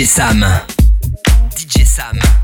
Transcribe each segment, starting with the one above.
DJ Sam. DJ Sam.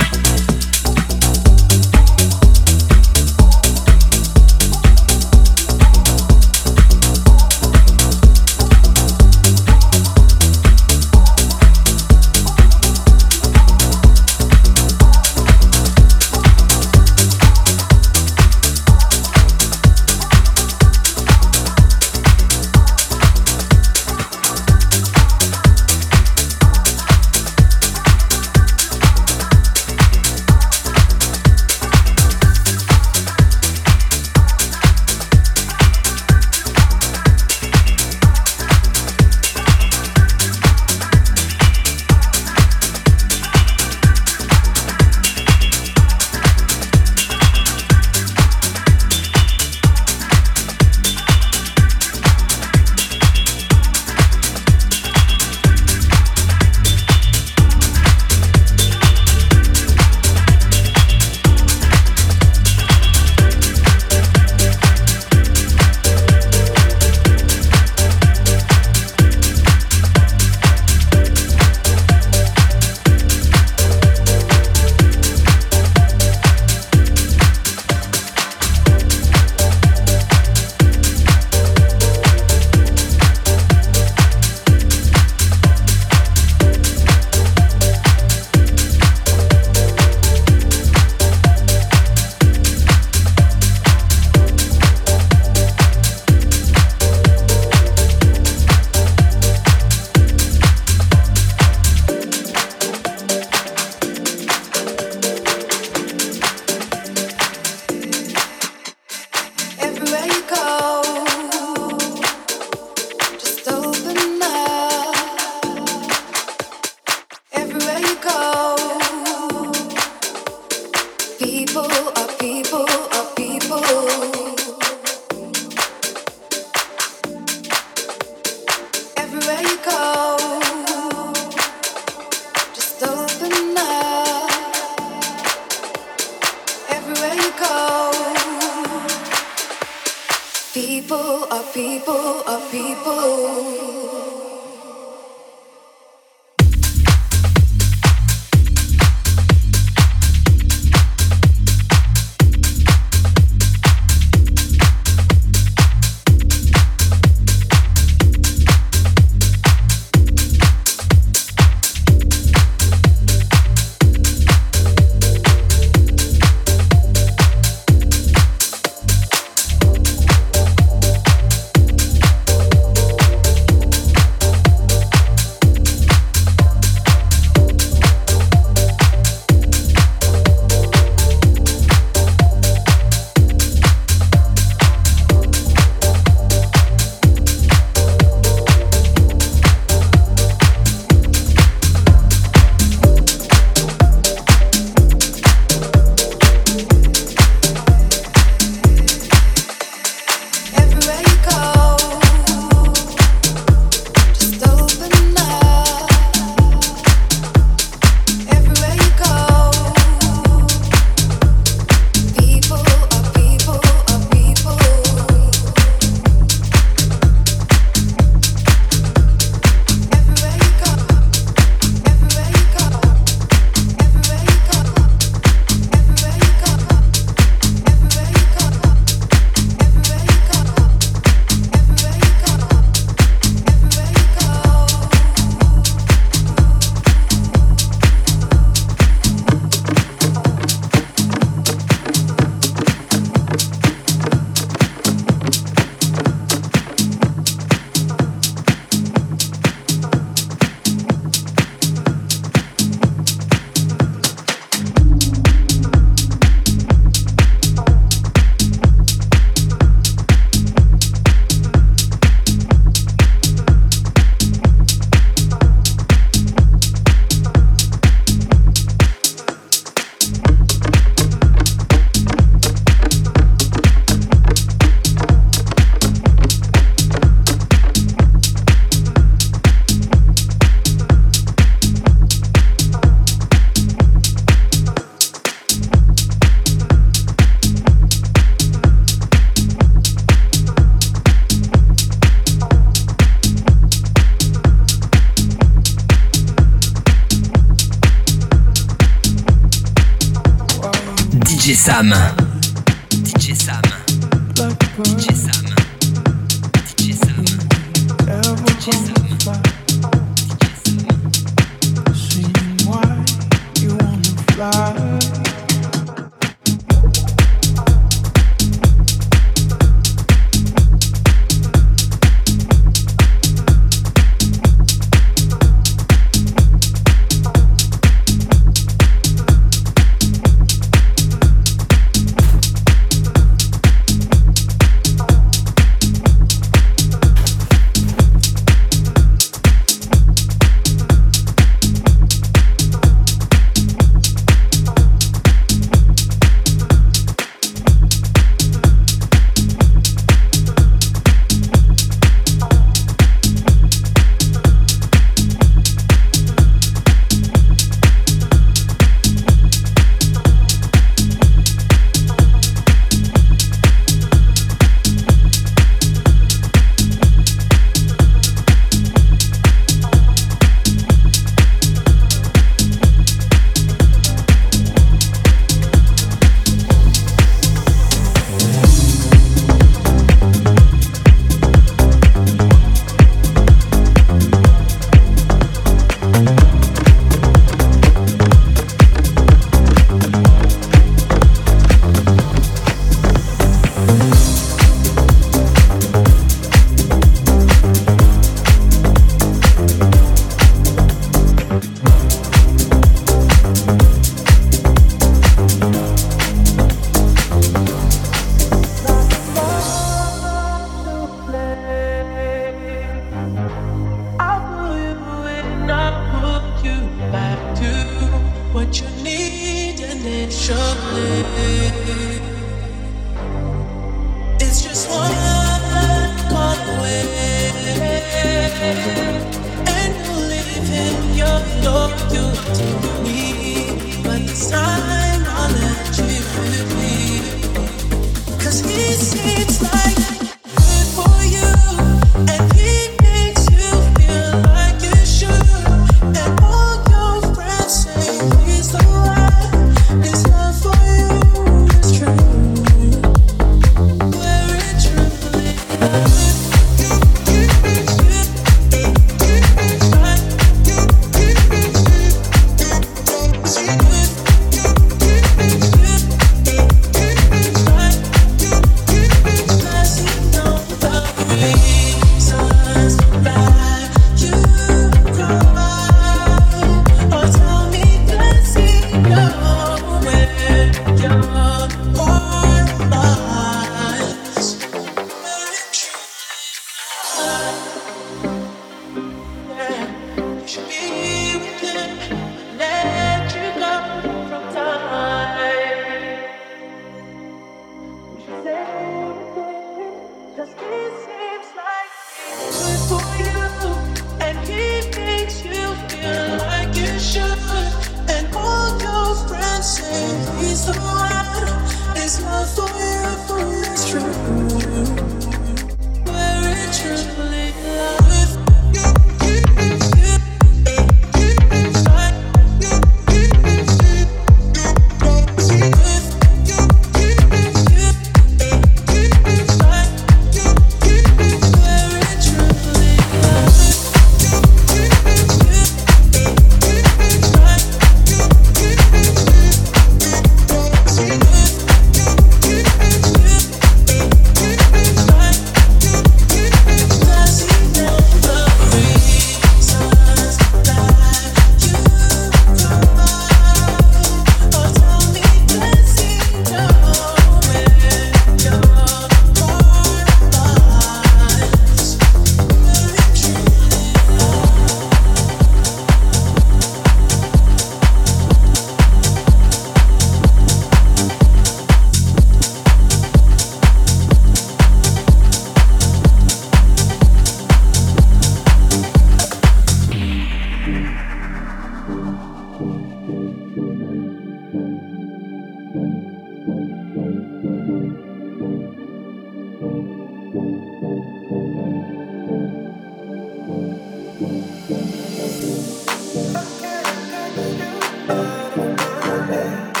Bye.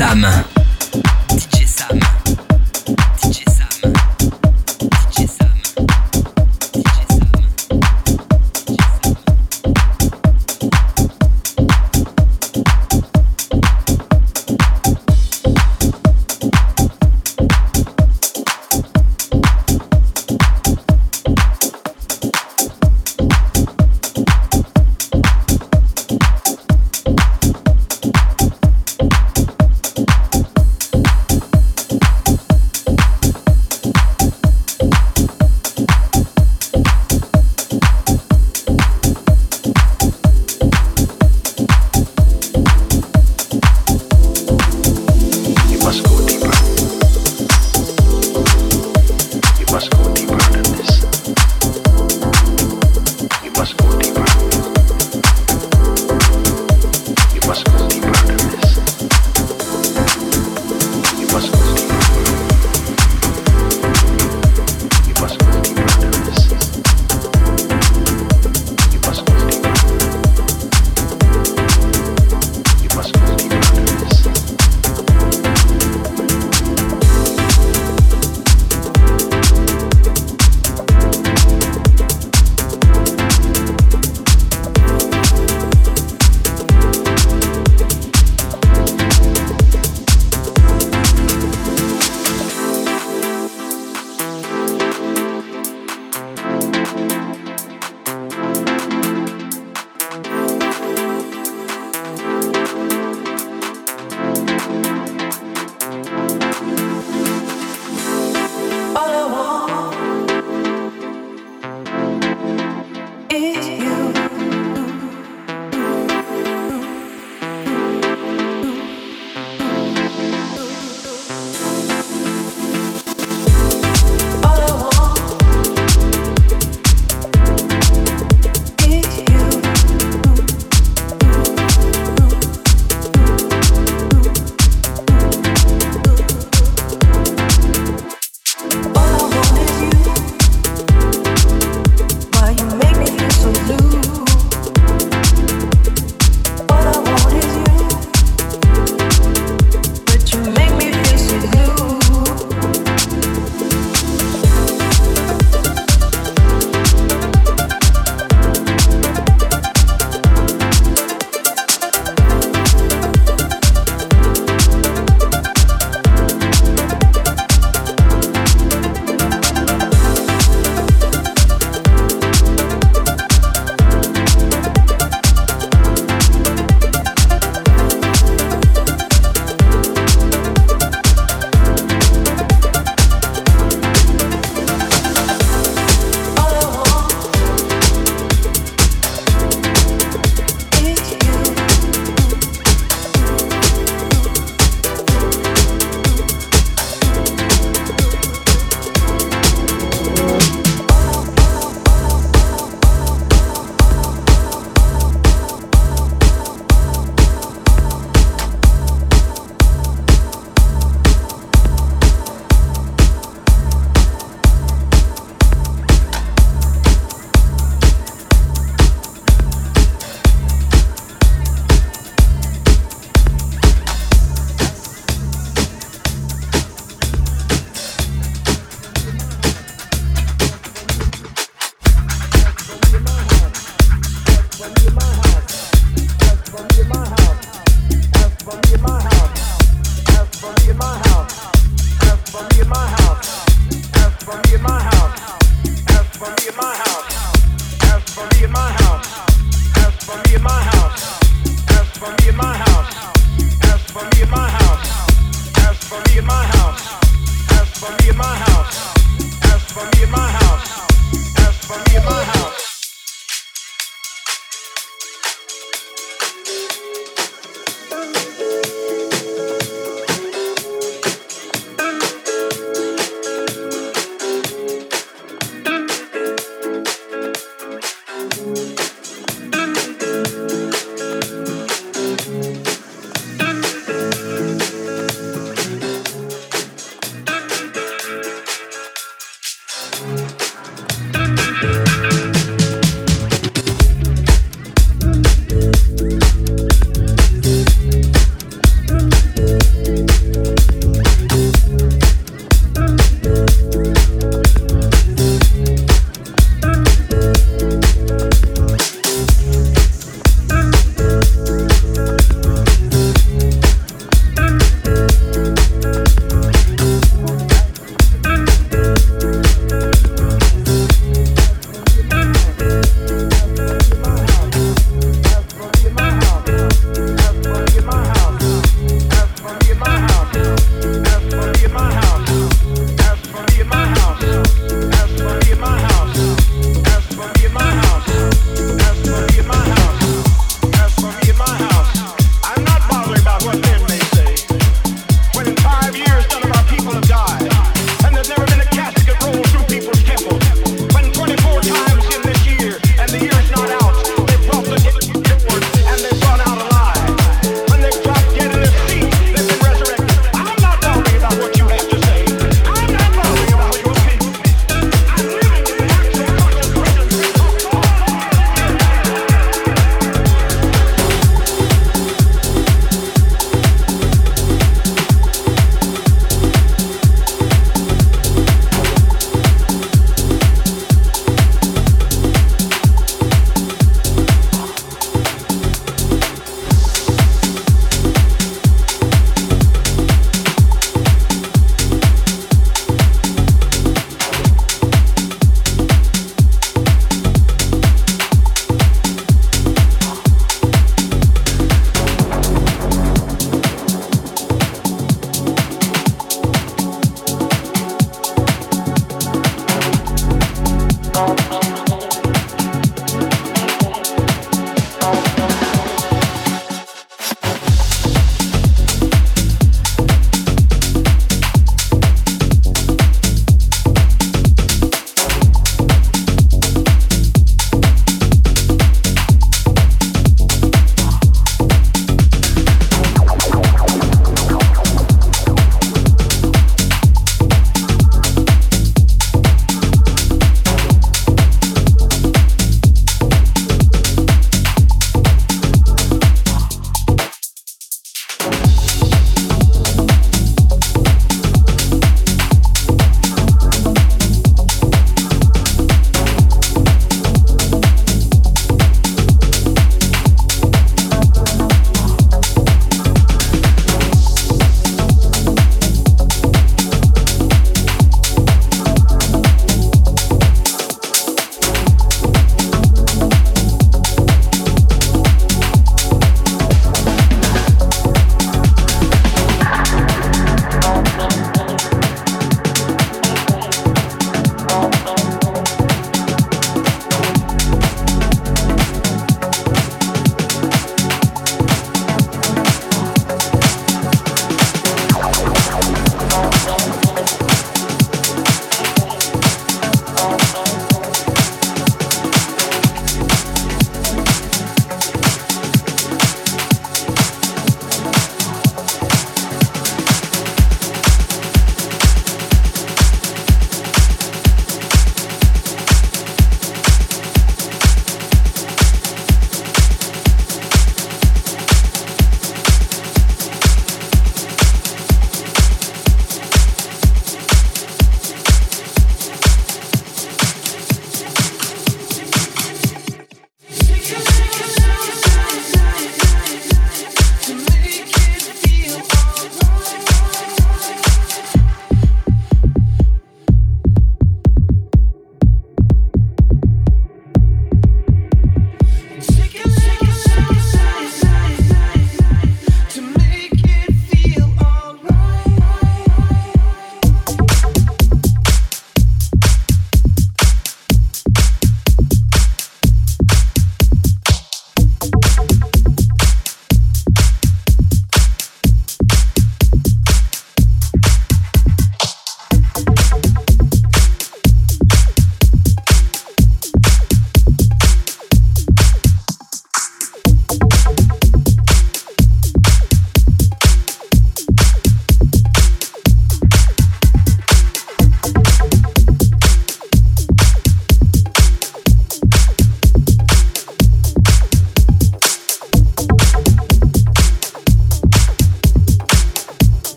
Sam.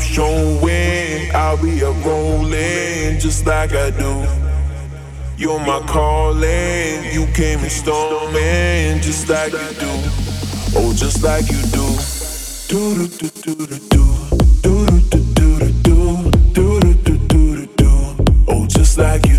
keep showing, I'll be a rolling just like I do. You're my calling, you came in storming just like you do. Oh, just like you do. Do do do do do do do do do do do do do do do. Oh, just like you.